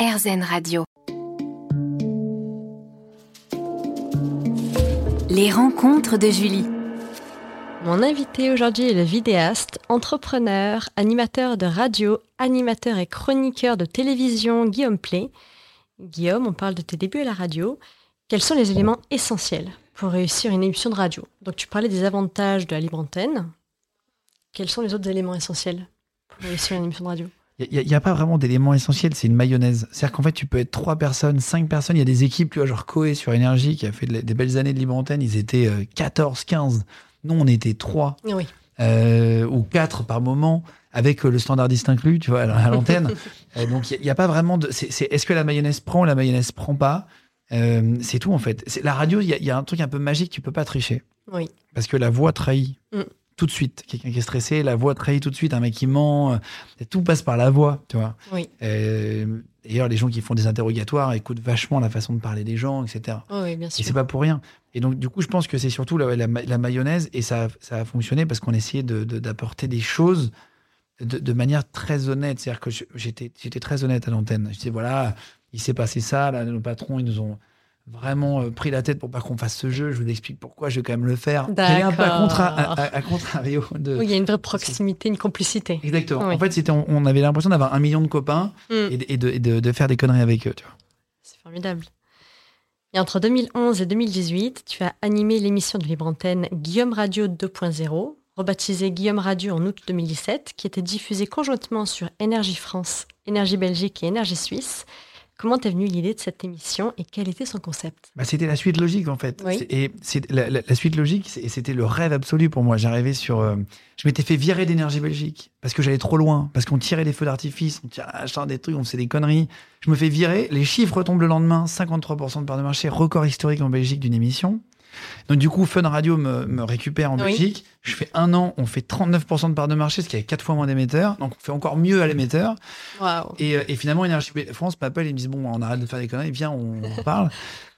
RZN Radio. Les rencontres de Julie. Mon invité aujourd'hui est le vidéaste, entrepreneur, animateur de radio, animateur et chroniqueur de télévision Guillaume Play. Guillaume, on parle de tes débuts à la radio. Quels sont les éléments essentiels pour réussir une émission de radio? Donc tu parlais des avantages de la libre antenne. Quels sont les autres éléments essentiels pour réussir une émission de radio? Il n'y a, pas vraiment d'éléments essentiels, c'est une mayonnaise. C'est-à-dire qu'en fait, tu peux être trois personnes, cinq personnes. Il y a des équipes, tu vois, genre Coé sur Énergie, qui a fait des belles années de libre antenne. Ils étaient 14, euh, 15. Nous, on était trois. Oui. Euh, ou quatre par moment, avec euh, le standardiste inclus, tu vois, à l'antenne. donc, il n'y a, pas vraiment de. Est-ce que la mayonnaise prend, la mayonnaise prend pas? C'est tout, en fait. La radio, il y, a un truc un peu magique, tu peux pas tricher. Oui. Parce que la voix trahit. Mm tout de suite. Quelqu'un qui est stressé, la voix trahit tout de suite. Un mec qui ment, euh, tout passe par la voix, tu vois. Oui. Euh, d'ailleurs, les gens qui font des interrogatoires écoutent vachement la façon de parler des gens, etc. oui, bien sûr. Et c'est pas pour rien. Et donc, du coup, je pense que c'est surtout la, mayonnaise et ça, ça a fonctionné parce qu'on essayait d'apporter de, des choses de, manière très honnête. C'est-à-dire que j'étais très honnête à l'antenne. Je disais, voilà, il s'est passé ça, là, nos patrons, ils nous ont vraiment euh, pris la tête pour pas qu'on fasse ce jeu. Je vous explique pourquoi je vais quand même le faire. Il y un peu à, contrario de. Oui, il y a une vraie proximité, une complicité. Exactement. En fait, c'était, on, avait l'impression d'avoir un million de copains mm. et, de, de, faire des conneries avec eux. C'est formidable. Et entre 2011 et 2018, tu as animé l'émission de libre antenne Guillaume Radio 2.0, rebaptisée Guillaume Radio en août 2017, qui était diffusée conjointement sur Énergie France, Énergie Belgique et Énergie Suisse. Comment t'es venue l'idée de cette émission et quel était son concept? Bah, C'était la suite logique en fait. Et c'est la, suite logique, et c'était le rêve absolu pour moi. J'arrivais sur, euh, je m'étais fait virer d'énergie Belgique parce que j'allais trop loin, parce qu'on tirait des feux d'artifice, on tirait des trucs, on faisait des conneries. Je me fais virer, les chiffres tombent le lendemain, 53% de part de marché, record historique en Belgique d'une émission. Donc du coup, Fun Radio me, récupère en Belgique. Je fais un an, on fait 39% de part de marché, ce qui est quatre fois moins d'émetteurs. Donc on fait encore mieux à l'émetteur. Et, euh, et, finalement, Énergie France m'appelle et me dit bon, on arrête de faire des conneries, viens, on, parle.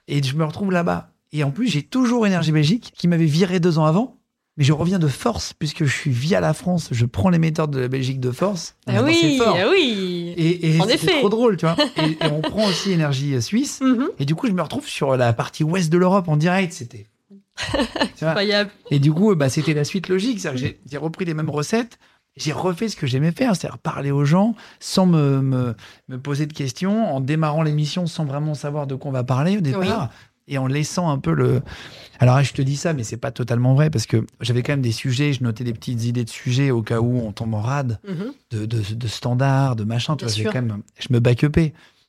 Et je me retrouve là-bas. Et en plus, j'ai toujours Énergie Belgique qui m'avait viré deux ans avant. Mais je reviens de force, puisque je suis via la France, je prends l'émetteur de la Belgique de force. Ah oui, ah oui. Et, c'est trop drôle, tu vois. et, on prend aussi énergie suisse. Mhm. Et du coup, je me retrouve sur la partie ouest de l'Europe en direct. C'était incroyable. Et du coup, bah, c'était la suite logique. J'ai repris les mêmes recettes. J'ai refait ce que j'aimais faire, c'est-à-dire parler aux gens sans me, me, me, poser de questions, en démarrant l'émission sans vraiment savoir de quoi on va parler au départ et en laissant un peu le. Alors, je te dis ça, mais c'est pas totalement vrai parce que j'avais quand même des sujets, je notais des petites idées de sujets au cas où on tombe en rade, mhm. de, de, standards, de machin. Tu vois, quand même, je me back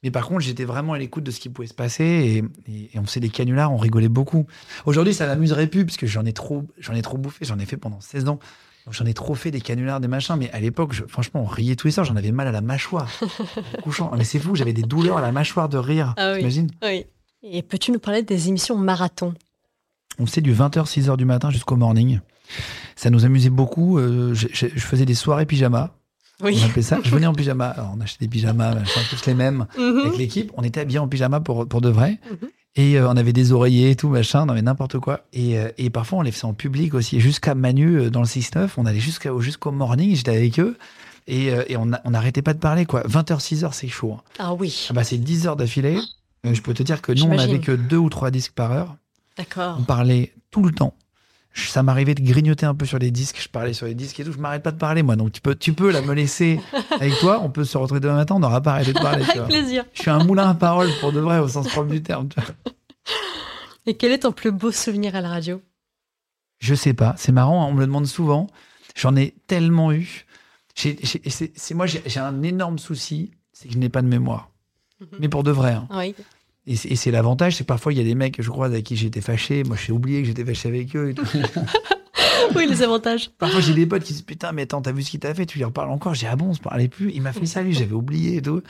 Mais par contre, j'étais vraiment à l'écoute de ce qui pouvait se passer et, on faisait des canulars, on rigolait beaucoup. Aujourd'hui, ça m'amuserait plus parce que j'en ai trop, j'en ai trop bouffé, j'en ai fait pendant 16 ans. J'en ai trop fait des canulars, des machins, mais à l'époque, franchement, on riait tous les soirs, j'en avais mal à la mâchoire. couchant. Mais c'est fou, j'avais des douleurs à la mâchoire de rire. Ah, T'imagines? Oui. Et peux-tu nous parler des émissions marathon? On sait du 20h, 6h du matin jusqu'au morning. Ça nous amusait beaucoup. Euh, je, faisais des soirées pyjama. Oui. On appelait ça. Je venais en pyjama. Alors, on achetait des pyjamas, tous les mêmes mhm. avec l'équipe. On était habillés en pyjama pour, pour de vrai. Mhm. Et euh, on avait des oreillers et tout, machin, non mais n'importe quoi. Et, euh, et, parfois, on les faisait en public aussi. Jusqu'à Manu, dans le 6-9, on allait jusqu'au jusqu'au morning, j'étais avec eux. Et, et on n'arrêtait pas de parler, quoi. 20h, 6h, c'est chaud. Hein. Ah oui. Ah bah, c'est 10 heures d'affilée. Euh, je peux te dire que nous, on n'avait que deux ou trois disques par heure. D'accord. On parlait tout le temps. Ça m'arrivait de grignoter un peu sur les disques. Je parlais sur les disques et tout. Je m'arrête pas de parler, moi. Donc, tu peux, tu peux la me laisser avec toi. On peut se retrouver demain matin. On n'aura pas arrêté de parler. avec plaisir. Je suis un moulin à parole pour de vrai, au sens propre du terme. Et quel est ton plus beau souvenir à la radio? Je sais pas. C'est marrant. Hein. On me le demande souvent. J'en ai tellement eu. C'est moi, j'ai un énorme souci. C'est que je n'ai pas de mémoire. Mhm. Mais pour de vrai. Hein. Oui. Et c'est l'avantage, c'est que parfois il y a des mecs, je crois, avec qui j'étais fâché. Moi, j'ai oublié que j'étais fâché avec eux et tout. oui, les avantages. Parfois, j'ai des potes qui disent Putain, mais attends, t'as vu ce qu'il t'a fait? Tu lui reparles encore? J'ai Ah bon, on se parlait plus. Il m'a fait ça, lui, j'avais oublié et tout.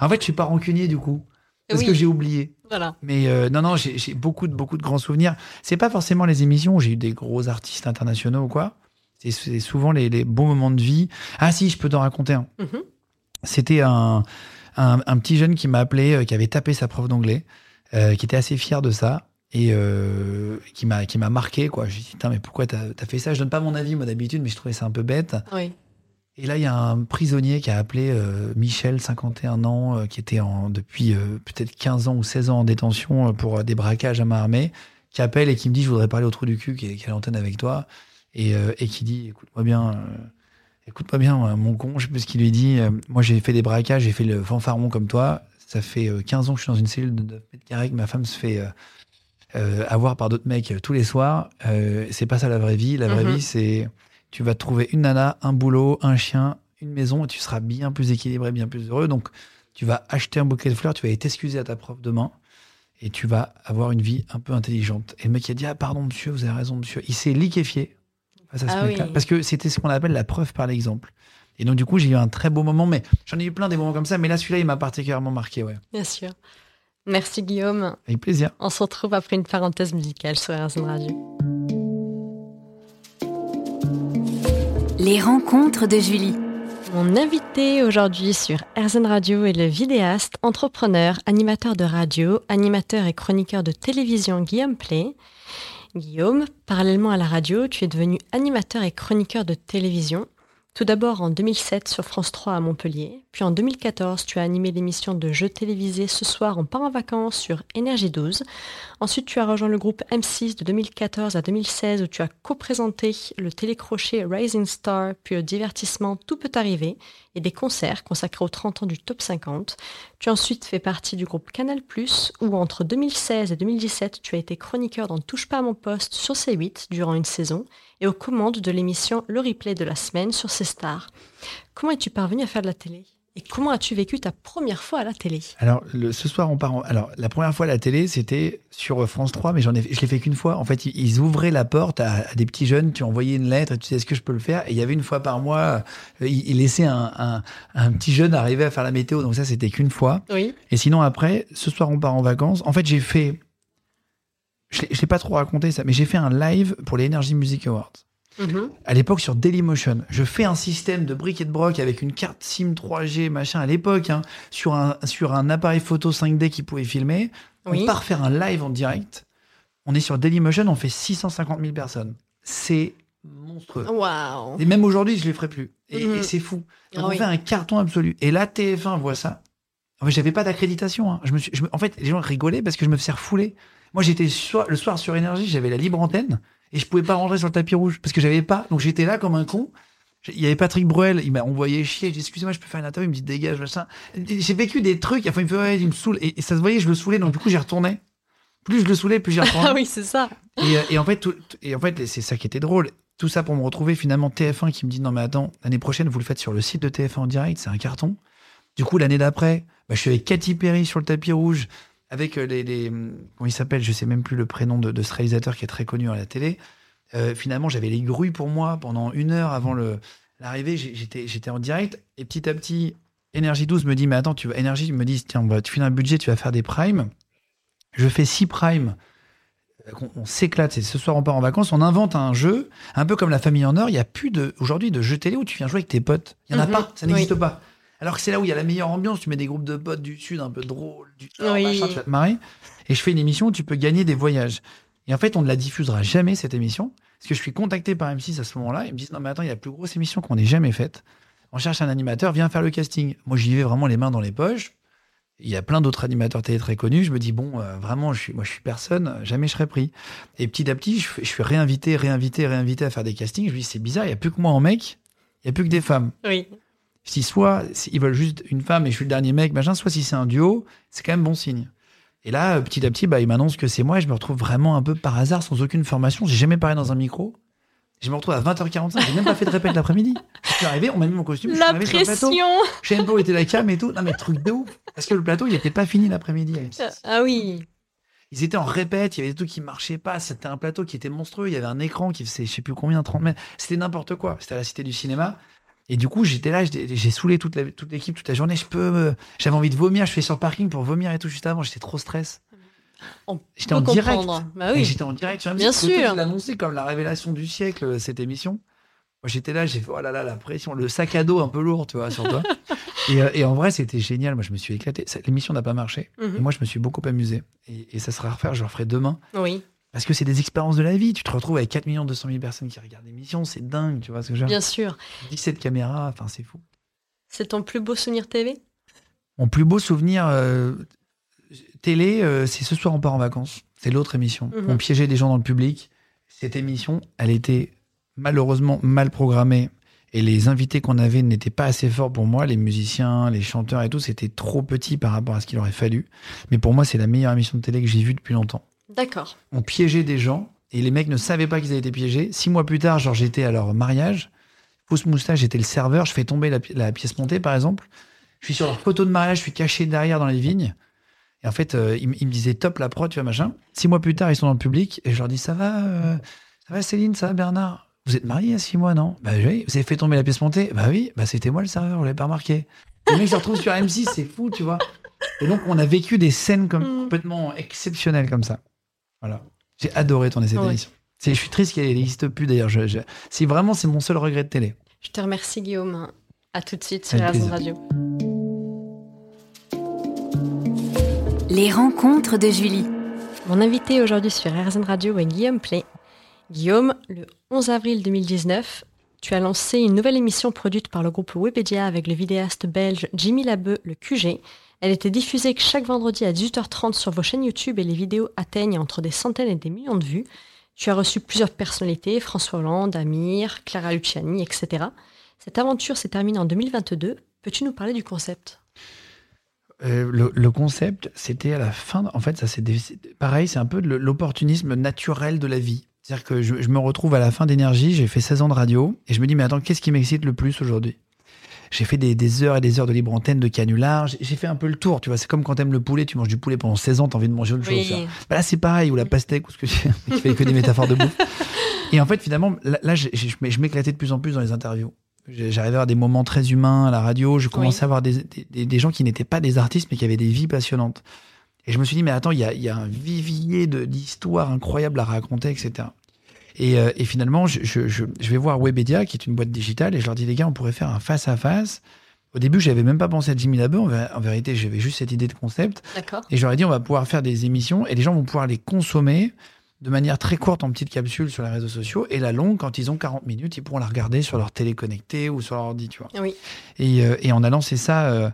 En fait, je suis pas rancunier du coup. Parce que j'ai oublié. Voilà. Mais euh, non, non, j'ai beaucoup de, beaucoup de grands souvenirs. C'est pas forcément les émissions où j'ai eu des gros artistes internationaux ou quoi. C'est souvent les, les, bons moments de vie. Ah, si, je peux t'en raconter un. Mhm. C'était un un, petit jeune qui m'a appelé, euh, qui avait tapé sa prof d'anglais, euh, qui était assez fier de ça et euh, qui m'a qui m'a marqué quoi. Je dit mais pourquoi t'as as fait ça? Je donne pas mon avis moi d'habitude, mais je trouvais ça un peu bête. Oui. Et là, il y a un prisonnier qui a appelé Michel, 51 ans, qui était en, depuis peut-être 15 ans ou 16 ans en détention pour des braquages à main armée, qui appelle et qui me dit Je voudrais parler au trou du cul, qui est, qui est à l'antenne avec toi. Et, et qui dit Écoute-moi bien, euh, écoute-moi bien, euh, mon con, je sais plus ce qu'il lui dit. Euh, moi, j'ai fait des braquages, j'ai fait le fanfaron comme toi. Ça fait euh, 15 ans que je suis dans une cellule de 9 mètres carrés, que ma femme se fait. euh, euh, avoir par d'autres mecs euh, tous les soirs, euh, c'est pas ça la vraie vie. La vraie Mhm. vie, c'est tu vas trouver une nana, un boulot, un chien, une maison, et tu seras bien plus équilibré, bien plus heureux. Donc, tu vas acheter un bouquet de fleurs, tu vas aller t'excuser à ta prof demain, et tu vas avoir une vie un peu intelligente. Et le mec il a dit ah pardon monsieur, vous avez raison monsieur. Il s'est liquéfié face à ce Ah mec-là, oui. parce que c'était ce qu'on appelle la preuve par l'exemple. Et donc du coup j'ai eu un très beau moment, mais j'en ai eu plein des moments comme ça, mais là celui-là il m'a particulièrement marqué, ouais. Bien sûr. Merci Guillaume. Avec plaisir. On se retrouve après une parenthèse musicale sur RZN Radio. Les rencontres de Julie. Mon invité aujourd'hui sur RZN Radio est le vidéaste, entrepreneur, animateur de radio, animateur et chroniqueur de télévision Guillaume Play. Guillaume, parallèlement à la radio, tu es devenu animateur et chroniqueur de télévision. Tout d'abord en 2007 sur France 3 à Montpellier, puis en 2014 tu as animé l'émission de jeux télévisés Ce soir on part en vacances sur Énergie 12. Ensuite tu as rejoint le groupe M6 de 2014 à 2016 où tu as co-présenté le télécrochet Rising Star, puis le divertissement Tout peut arriver et des concerts consacrés aux 30 ans du Top 50. Tu ensuite fait partie du groupe Canal+, où entre 2016 et 2017 tu as été chroniqueur dans Touche pas à mon poste sur C8 durant une saison et aux commandes de l'émission Le Replay de la semaine sur C Stars. Comment es-tu parvenu à faire de la télé? Et comment as-tu vécu ta première fois à la télé? Alors, le- ce soir, on part. en- Alors, la première fois à la télé, c'était sur France 3, mais j'en ai, je l'ai fait qu'une fois. En fait, ils, ouvraient la porte à, à des petits jeunes, tu envoyais une lettre et tu disais, est-ce que je peux le faire? Et il y avait une fois par mois, euh, ils, laissaient un, un- un petit jeune arriver à faire la météo. Donc, ça, c'était qu'une fois. Oui. Et sinon, après, ce soir, on part en vacances. En fait, j'ai fait. Je ne l'ai pas trop raconté ça, mais j'ai fait un live pour les Energy Music Awards Mhm. à l'époque sur Dailymotion. Je fais un système de briques et de broc avec une carte SIM 3G, machin, à l'époque, hein, sur, un, sur un appareil photo 5D qui pouvait filmer. Oui. On part faire un live en direct. On est sur Dailymotion, on fait 650 000 personnes. C'est monstrueux. Waouh Et même aujourd'hui, je ne les ferai plus. Et, Mhm. et c'est fou. Donc, Ah on oui. fait un carton absolu. Et là, TF1 voit ça. En fait, j'avais pas d'accréditation. hein. Je me suis, je me- en fait, les gens rigolaient parce que je me faisais refouler. Moi, j'étais le soir sur Énergie, j'avais la libre antenne et je pouvais pas rentrer sur le tapis rouge parce que j'avais pas. Donc j'étais là comme un con. Il y avait Patrick Bruel, il m'a envoyé chier. J'ai dit, excusez-moi, je peux faire une interview. Il me dit, dégage, machin. J'ai vécu des trucs. Enfin, il me fait, ouais, il me saoule. Et, et ça se voyait, je le saoulais. Donc, du coup, j'y retournais. Plus je le saoulais, plus j'y retournais. Ah oui, c'est ça. Et, euh, et en fait, tout- et en fait, c'est ça qui était drôle. Tout ça pour me retrouver finalement TF1 qui me dit non mais attends, l'année prochaine vous le faites sur le site de TF1 en direct, c'est un carton. Du coup l'année d'après, bah, je suis avec Katy Perry sur le tapis rouge, avec euh, les, les comment il s'appelle, je sais même plus le prénom de, de ce réalisateur qui est très connu à la télé. Euh, finalement j'avais les grues pour moi pendant une heure avant le l'arrivée, j'étais j'étais en direct et petit à petit Énergie 12 me dit mais attends tu vas Énergie me dit tiens tu finis un budget, tu vas faire des primes. Je fais six primes euh, on s'éclate. C'est ce soir on part en vacances, on invente un jeu, un peu comme la famille en or. Il y a plus de aujourd'hui de jeux télé où tu viens jouer avec tes potes. Il y en a Mhm, pas, ça n'existe oui. pas. Alors que c'est là où il y a la meilleure ambiance. Tu mets des groupes de potes du sud un peu drôles, du nord, Oui. machin, tu vas te marrer. Et je fais une émission où tu peux gagner des voyages. Et en fait, on ne la diffusera jamais cette émission parce que je suis contacté par M6 à ce moment-là. Ils me disent non mais attends, il y a la plus grosse émission qu'on ait jamais faite. On cherche un animateur, viens faire le casting. Moi, j'y vais vraiment les mains dans les poches. Il y a plein d'autres animateurs télé très connus. Je me dis, bon, euh, vraiment, je suis, moi, je suis personne, jamais je serai pris. Et petit à petit, je, je suis réinvité, réinvité, réinvité à faire des castings. Je me dis, c'est bizarre, il n'y a plus que moi en mec, il n'y a plus que des femmes. Oui. Si soit ils veulent juste une femme et je suis le dernier mec, machin, soit si c'est un duo, c'est quand même bon signe. Et là, euh, petit à petit, bah, ils m'annoncent que c'est moi et je me retrouve vraiment un peu par hasard, sans aucune formation. J'ai jamais parlé dans un micro. Je me retrouve à 20h45, j'ai même pas fait de répète l'après-midi. Je suis arrivé, on m'a mis mon costume, je suis La pression Je sais même pas où était la cam et tout. Non, mais truc de ouf. Parce que le plateau, il était pas fini l'après-midi. M6. Ah oui. Ils étaient en répète, il y avait des trucs qui marchaient pas. C'était un plateau qui était monstrueux. Il y avait un écran qui faisait, je sais plus combien, 30 mètres. C'était n'importe quoi. C'était à la Cité du Cinéma. Et du coup, j'étais là, j'ai saoulé toute l'équipe toute la journée. Je peux, me- j'avais envie de vomir. Je fais sur le parking pour vomir et tout juste avant. J'étais trop stress. J'étais en direct. Bah oui. J'étais en direct sur M6, Bien parce que toi, sûr. Annoncé comme la révélation du siècle, euh, cette émission. J'étais là, j'ai fait, oh là là, la pression, le sac à dos un peu lourd, tu vois, sur toi. et, euh, et en vrai, c'était génial. Moi, je me suis éclaté. L'émission n'a pas marché. Et moi, je me suis beaucoup amusé. Et, et ça sera à refaire, je le referai demain. Oui. Parce que c'est des expériences de la vie. Tu te retrouves avec 4 200 000 personnes qui regardent l'émission, c'est dingue, tu vois ce que je veux dire? Bien sûr. 17 caméras, enfin c'est fou. C'est ton plus beau souvenir TV Mon plus beau souvenir euh, télé, euh, c'est ce soir on part en vacances. C'est l'autre émission. Mhm. On piégeait des gens dans le public. Cette émission, elle était malheureusement mal programmée. Et les invités qu'on avait n'étaient pas assez forts pour moi. Les musiciens, les chanteurs et tout, c'était trop petit par rapport à ce qu'il aurait fallu. Mais pour moi, c'est la meilleure émission de télé que j'ai vue depuis longtemps. D'accord. On piégeait des gens et les mecs ne savaient pas qu'ils avaient été piégés. Six mois plus tard, genre j'étais à leur mariage. Fausse moustache, j'étais le serveur. Je fais tomber la, pi- la pièce montée, par exemple. Je suis sur leur photo de mariage, je suis caché derrière dans les vignes. Et en fait, euh, ils, me disaient top la prod, tu vois, machin. Six mois plus tard, ils sont dans le public et je leur dis ça va, euh, ça va Céline, ça va Bernard? Vous êtes mariés a six mois, non? Bah oui. Vous avez fait tomber la pièce montée Bah oui. Bah c'était moi le serveur, vous l'avez pas remarqué. Les mecs se retrouvent sur M6, c'est fou, tu vois. Et donc on a vécu des scènes comme Mm. complètement exceptionnelles comme ça. Voilà. J'ai adoré tourner cette Ouais. émission. Je suis triste qu'elle n'existe plus d'ailleurs. Je, je- c'est vraiment c'est mon seul regret de télé. Je te remercie, Guillaume. À tout de suite sur plaisir. Radio. Les rencontres de Julie. Mon invité aujourd'hui sur RZN Radio est Guillaume Play. Guillaume, le 11 avril 2019, tu as lancé une nouvelle émission produite par le groupe Webedia avec le vidéaste belge Jimmy Labeu, le QG. Elle était diffusée chaque vendredi à 18h30 sur vos chaînes YouTube et les vidéos atteignent entre des centaines et des millions de vues. Tu as reçu plusieurs personnalités, François Hollande, Amir, Clara Luciani, etc. Cette aventure s'est terminée en 2022. Peux-tu nous parler du concept? Euh, le, concept, c'était à la fin. En fait, ça c'est pareil, c'est un peu l'opportunisme naturel de la vie. C'est-à-dire que je, je me retrouve à la fin d'énergie. J'ai fait 16 ans de radio et je me dis mais attends, qu'est-ce qui m'excite le plus aujourd'hui? J'ai fait des, des heures et des heures de libre antenne, de canular. J'ai fait un peu le tour. Tu vois, c'est comme quand t'aimes le poulet, tu manges du poulet pendant 16 ans, t'as envie de manger autre chose. Bah là, c'est pareil, ou la pastèque, ou ce que j'ai. qui fait que des métaphores de bouffe. Et en fait, finalement, là, je m'éclatais de plus en plus dans les interviews. J'arrivais à avoir des moments très humains à la radio. Je commençais Oui. à avoir des, des- des- des gens qui n'étaient pas des artistes, mais qui avaient des vies passionnantes. Et je me suis dit, mais attends, il y a, il y a un vivier d'histoires incroyables à raconter, etc. Et, euh, et finalement, je, je- je- je vais voir Webedia, qui est une boîte digitale, et je leur dis, les gars, on pourrait faire un face-à-face. Au début, j'avais même pas pensé à Jimmy Labeu. En, vé- en vérité, j'avais juste cette idée de concept. Et j'aurais dit, on va pouvoir faire des émissions et les gens vont pouvoir les consommer de manière très courte en petites capsules sur les réseaux sociaux et la longue, quand ils ont 40 minutes, ils pourront la regarder sur leur télé connectée ou sur leur ordi, tu vois. Oui. Et, euh, et on a lancé ça euh,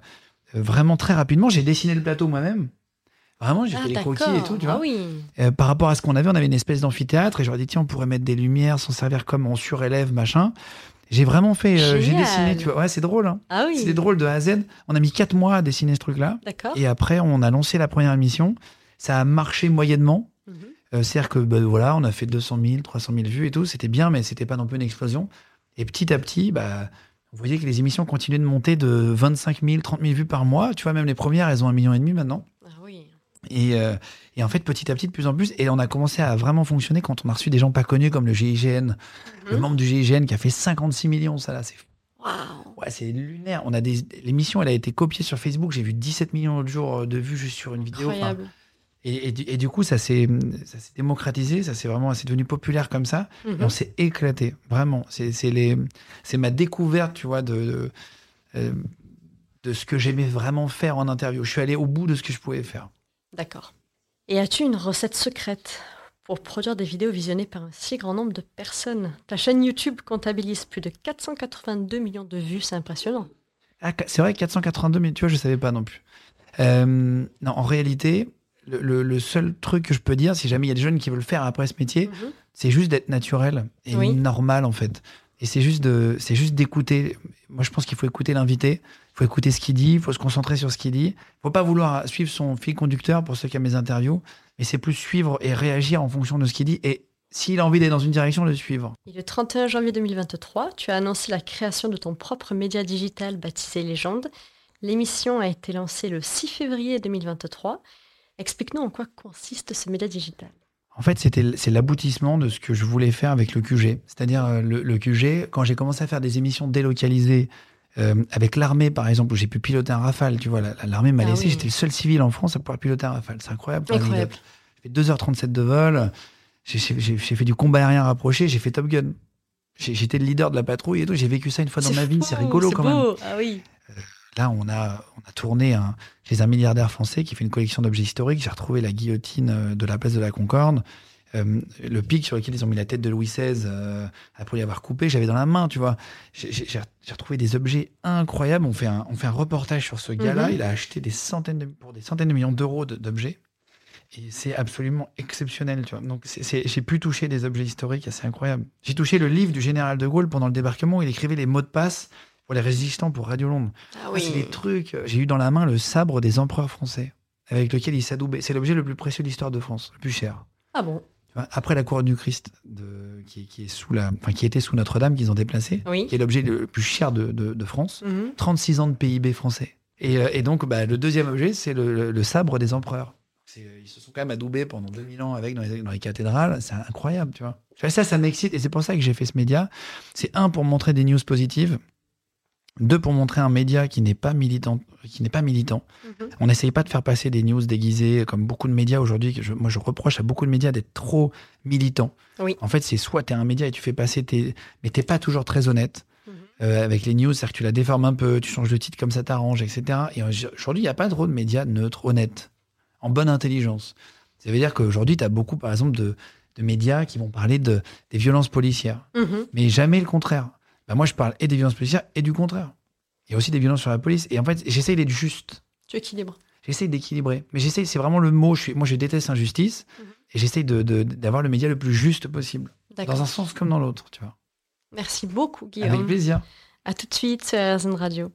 vraiment très rapidement. J'ai dessiné le plateau moi-même. Vraiment, j'ai Ah, fait les croquis et tout, tu vois. Ah oui. Euh, par rapport à ce qu'on avait, on avait une espèce d'amphithéâtre et j'aurais dit, tiens, on pourrait mettre des lumières, s'en servir comme on surélève, machin. J'ai vraiment fait, euh, j'ai dessiné, tu vois. Ouais, c'est drôle, hein. Ah oui. C'était drôle de A à Z. On a mis quatre mois à dessiner ce truc-là. Et après, on a lancé la première émission. Ça a marché moyennement. Mhm. Euh, C'est-à-dire que bah, voilà, on a fait 200 000, 300 000 vues et tout. C'était bien, mais c'était pas non plus une explosion. Et petit à petit, bah, vous voyez que les émissions continuaient de monter de 25 000, 30 000 vues par mois. Tu vois, même les premières, elles ont un million et demi maintenant. Et, euh, et en fait, petit à petit, de plus en plus. Et on a commencé à vraiment fonctionner quand on a reçu des gens pas connus comme le GIGN, le Mhm. membre du GIGN qui a fait 56 millions. Ça, là, c'est. Ouais, c'est lunaire. On a des l'émission, elle a été copiée sur Facebook. J'ai vu 17 millions de jours de vues juste sur une vidéo. Enfin, Incroyable. et, et du- et du coup, ça s'est ça s'est démocratisé, ça s'est vraiment, c'est devenu populaire comme ça. Mhm. Et on s'est éclaté, vraiment. C'est c'est les, c'est ma découverte, tu vois, de de, euh, de ce que j'aimais vraiment faire en interview. Je suis allé au bout de ce que je pouvais faire. D'accord. Et as-tu une recette secrète pour produire des vidéos visionnées par un si grand nombre de personnes? Ta chaîne YouTube comptabilise plus de 482 millions de vues, c'est impressionnant. Ah, c'est vrai, 482, mais tu vois, je savais pas non plus. Euh, non, en réalité, le, le- le seul truc que je peux dire, si jamais il y a des jeunes qui veulent faire après ce métier, Mhm. c'est juste d'être naturel et Oui. normal en fait. Et c'est juste de, c'est juste d'écouter. Moi, je pense qu'il faut écouter l'invité. Il faut écouter ce qu'il dit. Il faut se concentrer sur ce qu'il dit. Il faut pas vouloir suivre son fil conducteur pour ceux qui aiment mes interviews, mais c'est plus suivre et réagir en fonction de ce qu'il dit. Et s'il a envie d'aller dans une direction, le suivre. Et le 31 janvier 2023, tu as annoncé la création de ton propre média digital baptisé Légende. L'émission a été lancée le 6 février 2023. Explique-nous en quoi consiste ce média digital. En fait, c'était c'est l'aboutissement de ce que je voulais faire avec le QG. C'est-à-dire euh, le, le QG, quand j'ai commencé à faire des émissions délocalisées euh, avec l'armée, par exemple, où j'ai pu piloter un Rafale, tu vois, la- la- l'armée m'a Ah laissé, oui. j'étais le seul civil en France à pouvoir piloter un Rafale. C'est incroyable. Incroyable. J'ai fait 2h37 de vol, j'ai fait du combat aérien rapproché, j'ai fait Top Gun. J'étais le leader de la patrouille et tout, j'ai vécu ça une fois dans ma vie, c'est rigolo quand même. beau. Ah oui. Là, on a, on a tourné un, chez un milliardaire français qui fait une collection d'objets historiques. J'ai retrouvé la guillotine euh, de la place de la Concorde. Euh, le pic sur lequel ils ont mis la tête de Louis XVI, euh, après y avoir coupé, j'avais dans la main, tu vois. J'ai- retrouvé des objets incroyables. On fait un, on fait un reportage sur ce gars-là. Mhm. Il a acheté des centaines de- pour des centaines de millions d'euros de- d'objets. Et c'est absolument exceptionnel, tu vois. Donc, j'ai pu toucher des objets historiques assez incroyables. J'ai touché le livre du général de Gaulle pendant le débarquement où il écrivait les mots de passe pour les résistants pour Radio Londres. Ah Ah, c'est des trucs. J'ai eu dans la main le sabre des empereurs français avec lequel il s'adoubait. C'est l'objet le plus précieux de l'histoire de France, le plus cher. Ah bon? Après la couronne du Christ, de, qui, qui est sous la, enfin, qui était sous Notre-Dame, qu'ils ont déplacé, Oui. qui est l'objet le plus cher de, de- de France. Mhm. 36 ans de PIB français. Et, euh, et donc, bah, le deuxième objet, c'est le, le- le sabre des empereurs. C'est- Ils se sont quand même adoubés pendant 2000 ans avec dans les, dans les cathédrales. C'est incroyable. Tu vois, Ça, ça m'excite. Et c'est pour ça que j'ai fait ce média. C'est un, pour montrer des news positives. Deux, pour montrer un média qui n'est pas militant. Qui n'est pas militant. Mhm. On n'essaye pas de faire passer des news déguisées comme beaucoup de médias aujourd'hui. je- Moi, je reproche à beaucoup de médias d'être trop militants. Oui. En fait, c'est soit tu es un média et tu fais passer tes. Mais t'es pas toujours très honnête Mhm. euh, avec les news. C'est-à-dire que tu la déformes un peu, tu changes de titre comme ça t'arrange, etc. Et aujourd'hui, il n'y a pas trop de médias neutres, honnêtes, en bonne intelligence. Ça veut dire qu'aujourd'hui, tu as beaucoup, par exemple, de, de médias qui vont parler de, des violences policières, Mhm. mais jamais le contraire. Bah, moi, je parle et des violences policières et du contraire. Il y a aussi des violences sur la police. Et en fait, j'essaye d'être juste. Tu équilibres. J'essaye d'équilibrer. Mais j'essaye, c'est vraiment le mot. Je suis, moi, je déteste l'injustice. Mhm. Et j'essaye d'avoir le média le plus juste possible. Dans un sens comme dans l'autre, tu vois. Merci beaucoup, Avec Guillaume. plaisir. À tout de suite sur RZN Radio.